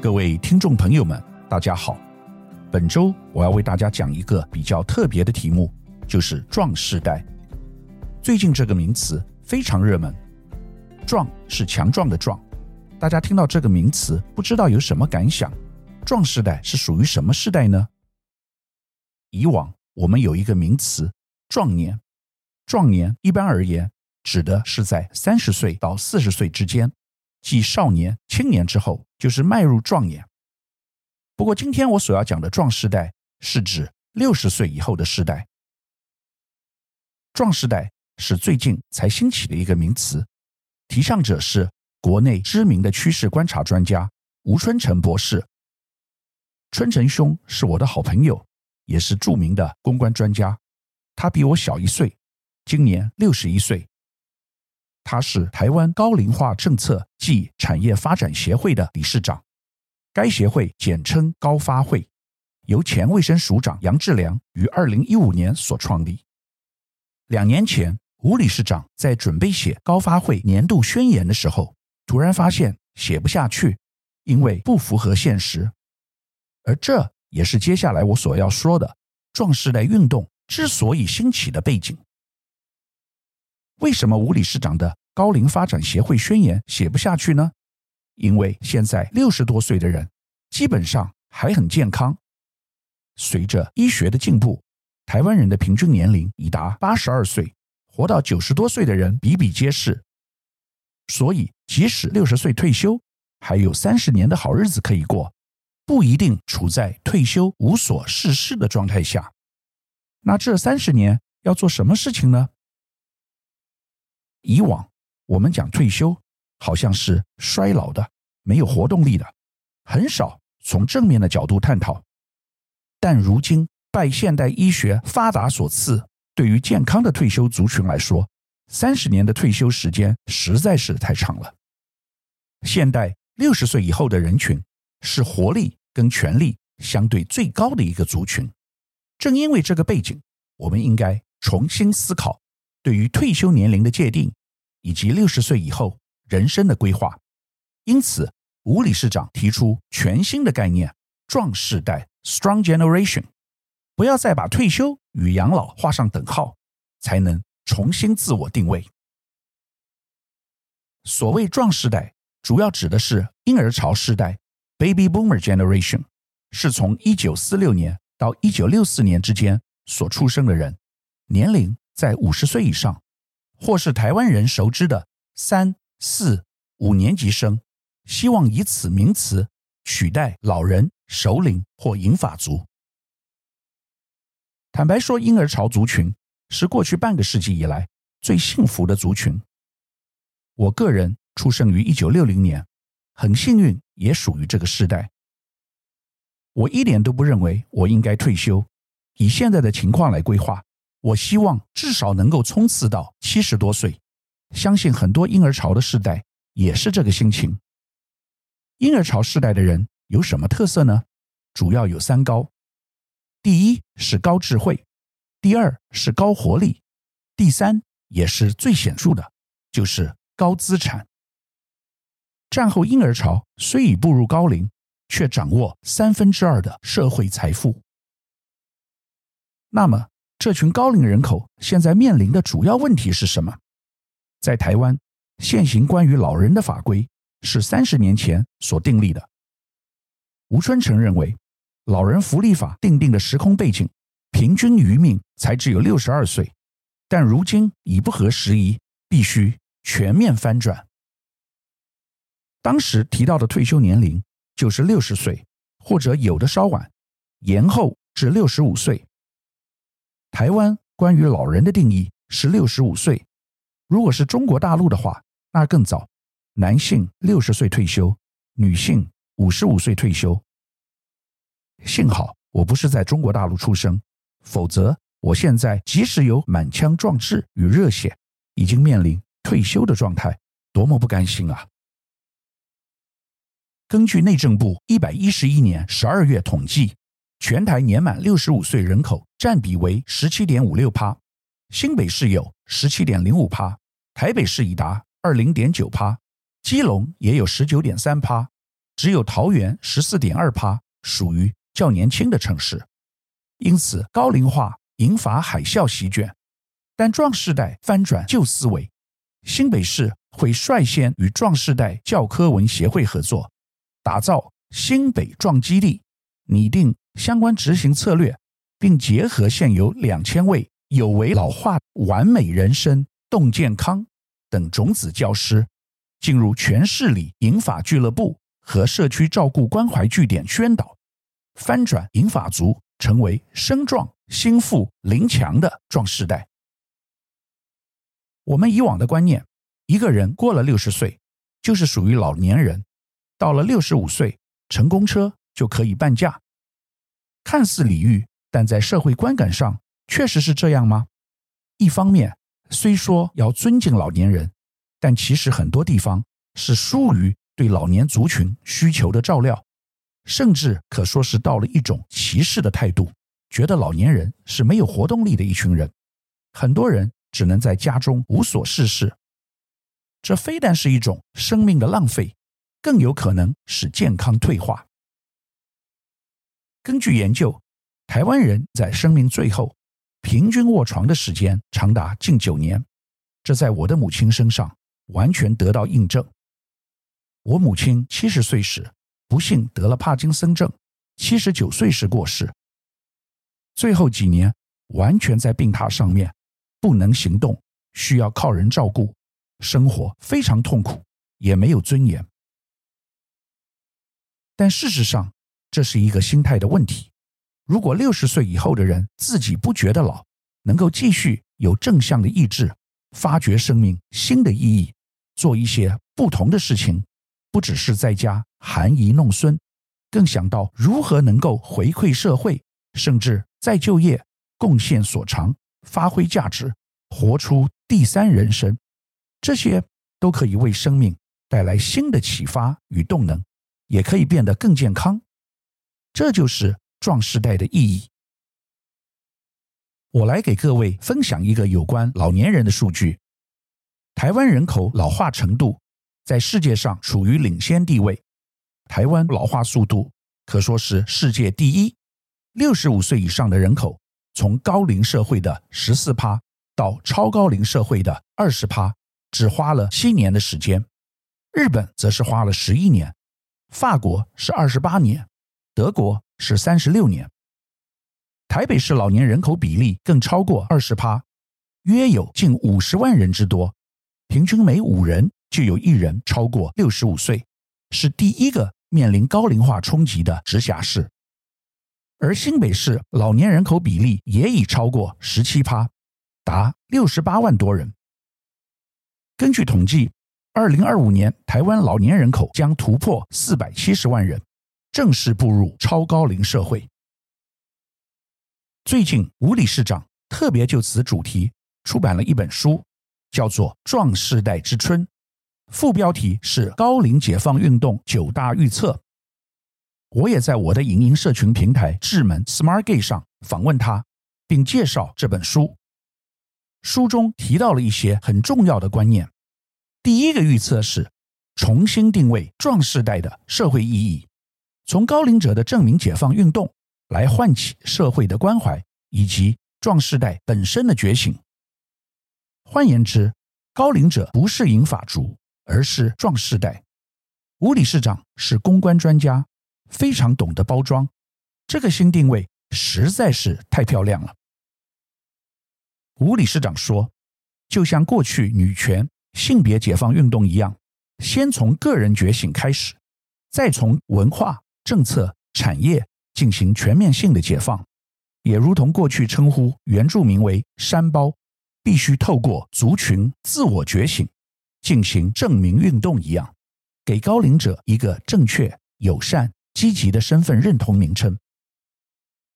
各位听众朋友们，大家好。本周我要为大家讲一个比较特别的题目，就是“壮世代”。最近这个名词非常热门，“壮”是强壮的“壮”。大家听到这个名词，不知道有什么感想？“壮世代”是属于什么世代呢？以往我们有一个名词“壮年”，壮年一般而言指的是在三十岁到四十岁之间。继少年、青年之后，就是迈入壮年。不过，今天我所要讲的“壮世代”是指六十岁以后的世代。壮世代是最近才兴起的一个名词，提倡者是国内知名的趋势观察专家吴春成博士。春成兄是我的好朋友，也是著名的公关专家。他比我小一岁，今年六十一岁。他是台湾高龄化政策暨产业发展协会的理事长，该协会简称高发会，由前卫生署长杨志良于二零一五年所创立。两年前，吴理事长在准备写高发会年度宣言的时候，突然发现写不下去，因为不符合现实。而这也是接下来我所要说的“壮世代”运动之所以兴起的背景。为什么吴理事长的高龄发展协会宣言写不下去呢？因为现在六十多岁的人基本上还很健康。随着医学的进步，台湾人的平均年龄已达八十二岁，活到九十多岁的人比比皆是。所以，即使六十岁退休，还有三十年的好日子可以过，不一定处在退休无所事事的状态下。那这三十年要做什么事情呢？以往我们讲退休，好像是衰老的、没有活动力的，很少从正面的角度探讨。但如今拜现代医学发达所赐，对于健康的退休族群来说，三十年的退休时间实在是太长了。现代六十岁以后的人群是活力跟权力相对最高的一个族群。正因为这个背景，我们应该重新思考对于退休年龄的界定。以及六十岁以后人生的规划，因此吴理事长提出全新的概念“壮世代 ”（Strong Generation），不要再把退休与养老画上等号，才能重新自我定位。所谓“壮世代”，主要指的是婴儿潮世代 （Baby Boomer Generation），是从一九四六年到一九六四年之间所出生的人，年龄在五十岁以上。或是台湾人熟知的三四五年级生，希望以此名词取代老人、首领或银发族。坦白说，婴儿潮族群是过去半个世纪以来最幸福的族群。我个人出生于一九六零年，很幸运也属于这个世代。我一点都不认为我应该退休，以现在的情况来规划。我希望至少能够冲刺到七十多岁，相信很多婴儿潮的世代也是这个心情。婴儿潮世代的人有什么特色呢？主要有三高：第一是高智慧，第二是高活力，第三也是最显著的，就是高资产。战后婴儿潮虽已步入高龄，却掌握三分之二的社会财富。那么，这群高龄人口现在面临的主要问题是什么？在台湾，现行关于老人的法规是三十年前所订立的。吴春成认为，老人福利法定定的时空背景，平均余命才只有六十二岁，但如今已不合时宜，必须全面翻转。当时提到的退休年龄就是六十岁，或者有的稍晚，延后至六十五岁。台湾关于老人的定义是六十五岁，如果是中国大陆的话，那更早，男性六十岁退休，女性五十五岁退休。幸好我不是在中国大陆出生，否则我现在即使有满腔壮志与热血，已经面临退休的状态，多么不甘心啊！根据内政部一百一十一年十二月统计。全台年满六十五岁人口占比为十七点五六趴，新北市有十七点零五趴，台北市已达二零点九趴，基隆也有十九点三趴，只有桃园十四点二趴属于较年轻的城市，因此高龄化引发海啸席卷。但壮世代翻转旧思维，新北市会率先与壮世代教科文协会合作，打造新北壮基地，拟定相关执行策略，并结合现有两千位有为老化完美人生动健康等种子教师，进入全市里银发俱乐部和社区照顾关怀据点宣导，翻转银发族成为身壮心富灵强的壮世代。我们以往的观念，一个人过了六十岁就是属于老年人，到了六十五岁乘公车就可以半价，看似礼遇，但在社会观感上确实是这样吗？一方面，虽说要尊敬老年人，但其实很多地方是疏于对老年族群需求的照料，甚至可说是到了一种歧视的态度，觉得老年人是没有活动力的一群人，很多人。只能在家中无所事事，这非但是一种生命的浪费，更有可能使健康退化。根据研究，台湾人在生命最后平均卧床的时间长达近九年，这在我的母亲身上完全得到印证。我母亲七十岁时不幸得了帕金森症，七十九岁时过世，最后几年完全在病榻上面。不能行动，需要靠人照顾，生活非常痛苦，也没有尊严。但事实上，这是一个心态的问题。如果六十岁以后的人自己不觉得老，能够继续有正向的意志，发掘生命新的意义，做一些不同的事情，不只是在家含饴弄孙，更想到如何能够回馈社会，甚至再就业，贡献所长。发挥价值，活出第三人生，这些都可以为生命带来新的启发与动能，也可以变得更健康。这就是壮世代的意义。我来给各位分享一个有关老年人的数据：台湾人口老化程度在世界上处于领先地位，台湾老化速度可说是世界第一。六十五岁以上的人口。从高龄社会的十四趴到超高龄社会的二十趴，只花了七年的时间。日本则是花了十一年，法国是二十八年，德国是三十六年。台北市老年人口比例更超过二十趴，约有近五十万人之多，平均每五人就有一人超过六十五岁，是第一个面临高龄化冲击的直辖市。而新北市老年人口比例也已超过十七趴，达六十八万多人。根据统计，二零二五年台湾老年人口将突破四百七十万人，正式步入超高龄社会。最近，吴理事长特别就此主题出版了一本书，叫做《壮世代之春》，副标题是“高龄解放运动九大预测”。我也在我的影音社群平台智门 Smart Gate 上访问他，并介绍这本书。书中提到了一些很重要的观念。第一个预测是重新定位壮世代的社会意义，从高龄者的证明解放运动来唤起社会的关怀，以及壮世代本身的觉醒。换言之，高龄者不是银发族，而是壮世代。吴理事长是公关专家。非常懂得包装，这个新定位实在是太漂亮了。吴理事长说，就像过去女权、性别解放运动一样，先从个人觉醒开始，再从文化、政策、产业进行全面性的解放，也如同过去称呼原住民为“山包”，必须透过族群自我觉醒进行证明运动一样，给高龄者一个正确、友善。积极的身份认同名称，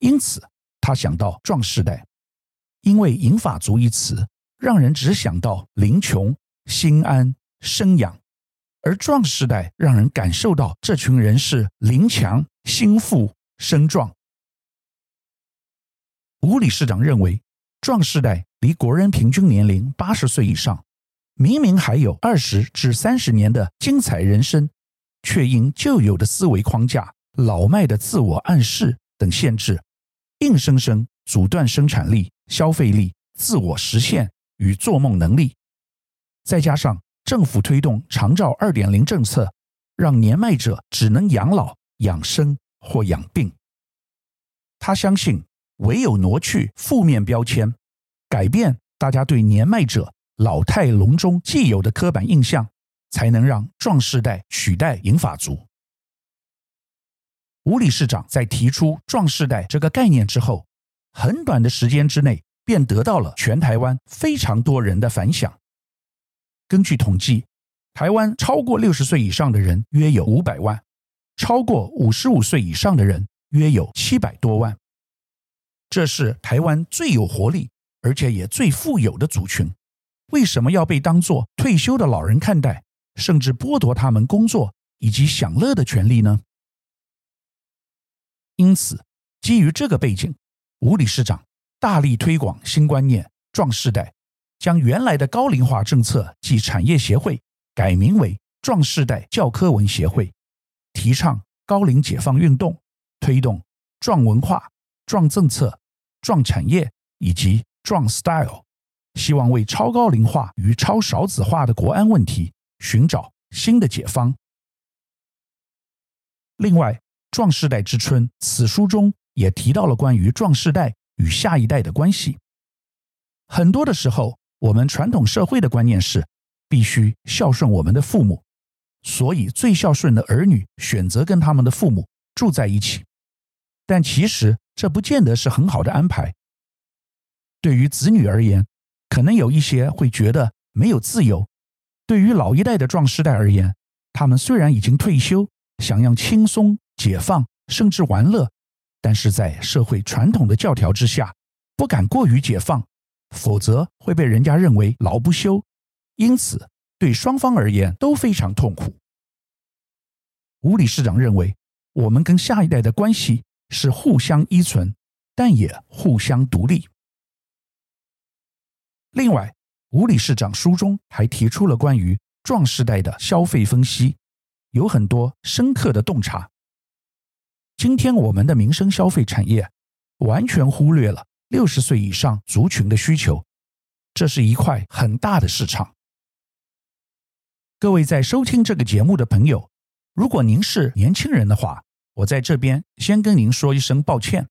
因此他想到壮世代，因为银发族一词让人只想到贫穷、心安、生养，而壮世代让人感受到这群人是灵强、心富、身壮。吴理事长认为，壮世代离国人平均年龄八十岁以上，明明还有二十至三十年的精彩人生。却因旧有的思维框架、老迈的自我暗示等限制，硬生生阻断生产力、消费力、自我实现与做梦能力。再加上政府推动长照二点零政策，让年迈者只能养老、养生或养病。他相信，唯有挪去负面标签，改变大家对年迈者老态龙钟既有的刻板印象，才能让壮世代取代银发族。吴理事长在提出“壮世代”这个概念之后，很短的时间之内便得到了全台湾非常多人的反响。根据统计，台湾超过六十岁以上的人约有五百万，超过五十五岁以上的人约有七百多万。这是台湾最有活力，而且也最富有的族群。为什么要被当作退休的老人看待，甚至剥夺他们工作以及享乐的权利呢？因此，基于这个背景，吴理事长大力推广新观念“壮世代”。将原来的高龄化政策暨产业协会改名为壮世代教科文协会，提倡高龄解放运动，推动壮文化、壮政策、壮产业以及壮 style，希望为超高龄化与超少子化的国安问题寻找新的解方。另外，《壮世代之春》此书中也提到了关于壮世代与下一代的关系，很多的时候。我们传统社会的观念是必须孝顺我们的父母，所以最孝顺的儿女选择跟他们的父母住在一起。但其实这不见得是很好的安排。对于子女而言，可能有一些会觉得没有自由；对于老一代的壮世代而言，他们虽然已经退休，想要轻松解放，甚至玩乐，但是在社会传统的教条之下，不敢过于解放。否则会被人家认为老不休，因此对双方而言都非常痛苦。吴理事长认为，我们跟下一代的关系是互相依存，但也互相独立。另外，吴理事长书中还提出了关于壮世代的消费分析，有很多深刻的洞察。今天我们的民生消费产业完全忽略了。六十岁以上族群的需求，这是一块很大的市场。各位在收听这个节目的朋友，如果您是年轻人的话，我在这边先跟您说一声抱歉，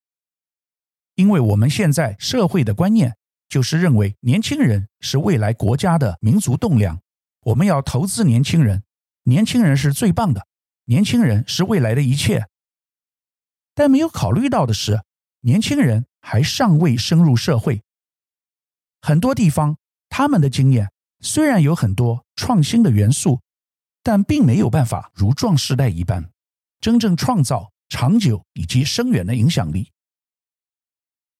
因为我们现在社会的观念就是认为年轻人是未来国家的民族栋梁，我们要投资年轻人，年轻人是最棒的，年轻人是未来的一切。但没有考虑到的是，年轻人。还尚未深入社会，很多地方他们的经验虽然有很多创新的元素，但并没有办法如壮时代一般，真正创造长久以及深远的影响力。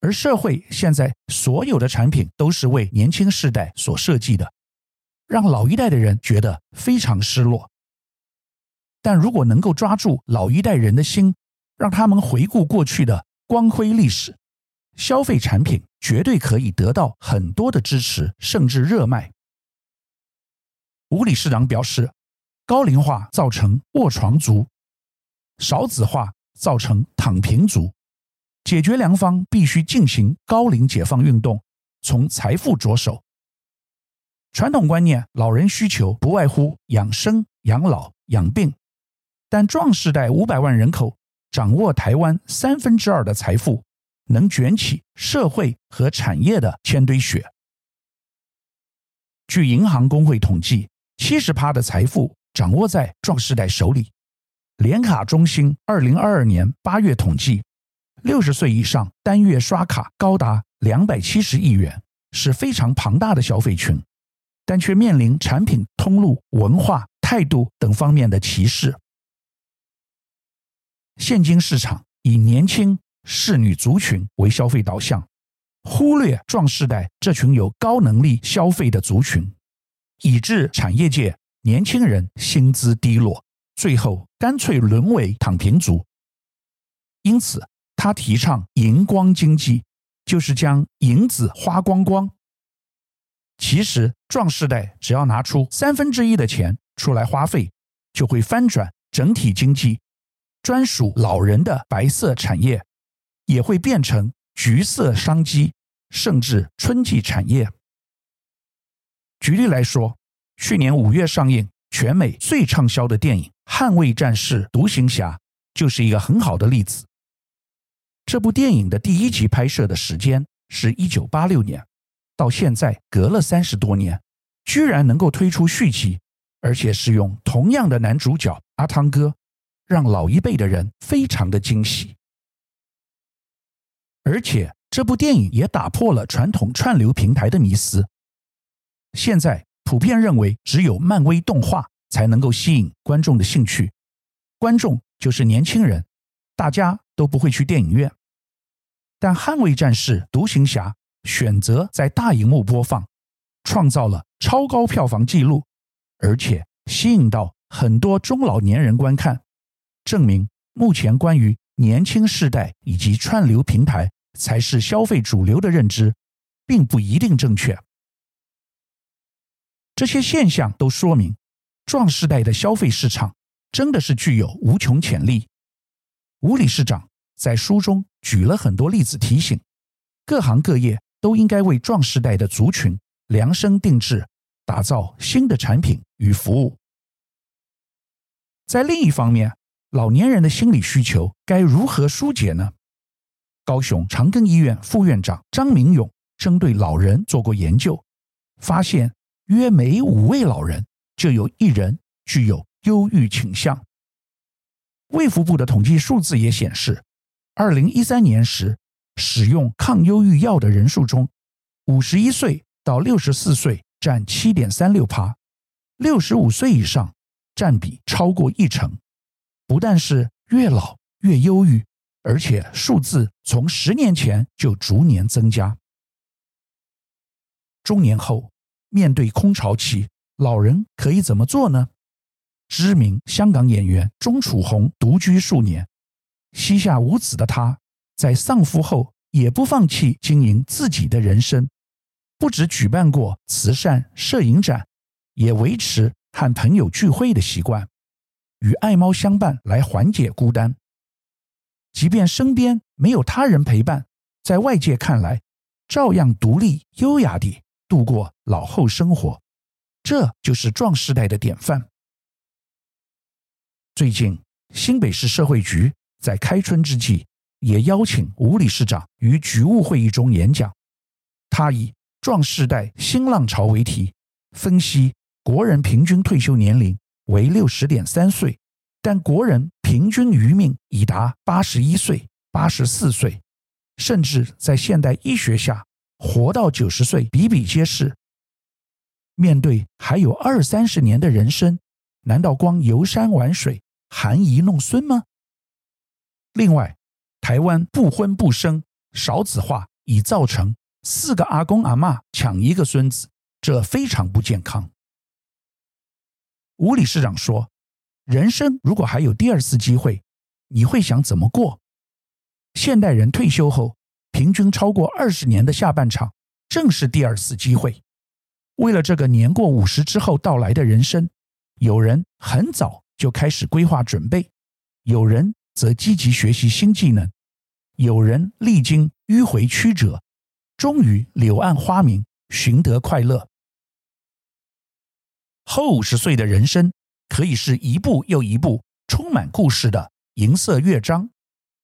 而社会现在所有的产品都是为年轻世代所设计的，让老一代的人觉得非常失落。但如果能够抓住老一代人的心，让他们回顾过去的光辉历史。消费产品绝对可以得到很多的支持，甚至热卖。吴理事长表示，高龄化造成卧床族，少子化造成躺平族，解决良方必须进行高龄解放运动，从财富着手。传统观念，老人需求不外乎养生、养老、养病，但壮世代五百万人口掌握台湾三分之二的财富。能卷起社会和产业的千堆雪。据银行工会统计，七十趴的财富掌握在壮世代手里。联卡中心二零二二年八月统计，六十岁以上单月刷卡高达两百七十亿元，是非常庞大的消费群，但却面临产品通路、文化、态度等方面的歧视。现今市场以年轻。仕女族群为消费导向，忽略壮世代这群有高能力消费的族群，以致产业界年轻人薪资低落，最后干脆沦为躺平族。因此，他提倡银光经济，就是将银子花光光。其实，壮世代只要拿出三分之一的钱出来花费，就会翻转整体经济，专属老人的白色产业也会变成橘色商机，甚至春季产业。举例来说，去年五月上映、全美最畅销的电影《捍卫战士：独行侠》就是一个很好的例子。这部电影的第一集拍摄的时间是一九八六年，到现在隔了三十多年，居然能够推出续集，而且是用同样的男主角阿汤哥，让老一辈的人非常的惊喜。而且这部电影也打破了传统串流平台的迷思。现在普遍认为，只有漫威动画才能够吸引观众的兴趣，观众就是年轻人，大家都不会去电影院。但《捍卫战士：独行侠》选择在大荧幕播放，创造了超高票房纪录，而且吸引到很多中老年人观看，证明目前关于年轻世代以及串流平台才是消费主流的认知，并不一定正确。这些现象都说明，壮世代的消费市场真的是具有无穷潜力。吴理事长在书中举了很多例子，提醒各行各业都应该为壮世代的族群量身定制，打造新的产品与服务。在另一方面，老年人的心理需求该如何疏解呢？高雄长庚医院副院长张明勇针对老人做过研究，发现。约每五位老人就有一人具有忧郁倾向。卫福部的统计数字也显示，二零一三年时使用抗忧郁药的人数中，五十一岁到六十四岁占七点三六趴，六十五岁以上占比超过一成。不但是越老越忧郁，而且数字从十年前就逐年增加。中年后。面对空巢期，老人可以怎么做呢？知名香港演员钟楚红独居数年，膝下无子的她，在丧夫后也不放弃经营自己的人生，不止举办过慈善摄影展，也维持和朋友聚会的习惯，与爱猫相伴来缓解孤单。即便身边没有他人陪伴，在外界看来，照样独立优雅地。度过老后生活，这就是壮世代的典范。最近，新北市社会局在开春之际，也邀请吴理事长于局务会议中演讲。他以“壮世代新浪潮”为题，分析国人平均退休年龄为六十点三岁，但国人平均余命已达八十一岁、八十四岁，甚至在现代医学下。活到九十岁比比皆是。面对还有二三十年的人生，难道光游山玩水、含饴弄孙吗？另外，台湾不婚不生、少子化已造成四个阿公阿嬷抢一个孙子，这非常不健康。吴理事长说：“人生如果还有第二次机会，你会想怎么过？”现代人退休后。平均超过二十年的下半场，正是第二次机会。为了这个年过五十之后到来的人生，有人很早就开始规划准备，有人则积极学习新技能，有人历经迂回曲折，终于柳暗花明，寻得快乐。后五十岁的人生，可以是一部又一部充满故事的银色乐章，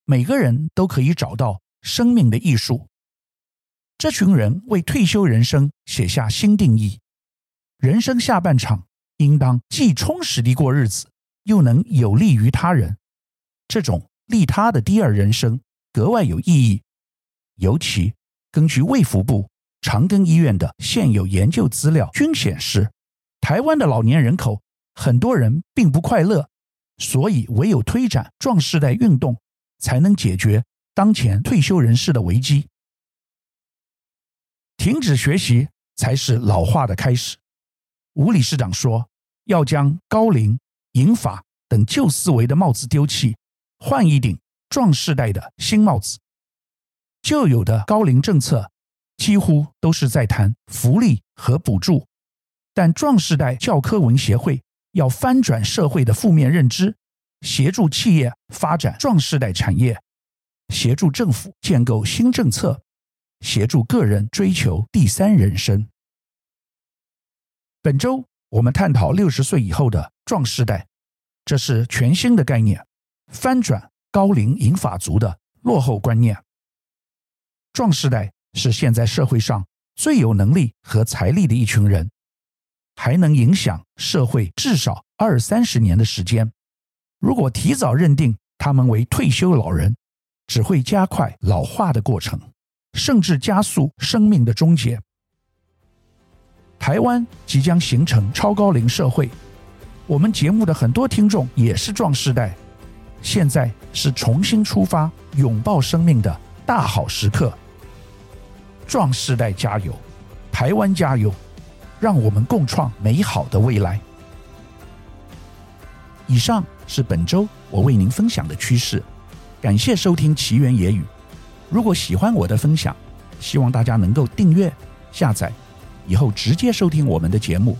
每个人都可以找到。生命的艺术，这群人为退休人生写下新定义。人生下半场应当既充实地过日子，又能有利于他人。这种利他的第二人生格外有意义。尤其根据卫福部长庚医院的现有研究资料均显示，台湾的老年人口很多人并不快乐，所以唯有推展壮世代运动，才能解决。当前退休人士的危机，停止学习才是老化的开始。吴理事长说，要将高龄、银发等旧思维的帽子丢弃，换一顶壮世代的新帽子。旧有的高龄政策几乎都是在谈福利和补助，但壮世代教科文协会要翻转社会的负面认知，协助企业发展壮世代产业，协助政府建构新政策，协助个人追求第三人生。本周我们探讨六十岁以后的壮世代，这是全新的概念，翻转高龄银发族的落后观念。壮世代是现在社会上最有能力和财力的一群人，还能影响社会至少二三十年的时间。如果提早认定他们为退休老人，只会加快老化的过程，甚至加速生命的终结。台湾即将形成超高龄社会，我们节目的很多听众也是壮世代，现在是重新出发、拥抱生命的大好时刻。壮世代加油，台湾加油，让我们共创美好的未来。以上是本周我为您分享的趋势，感谢收听奇缘野语。如果喜欢我的分享，希望大家能够订阅、下载。以后直接收听我们的节目。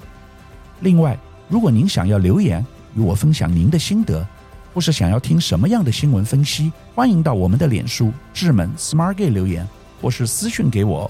另外，如果您想要留言与我分享您的心得，或是想要听什么样的新闻分析，欢迎到我们的脸书智门 Smart Gay 留言，或是私讯给我。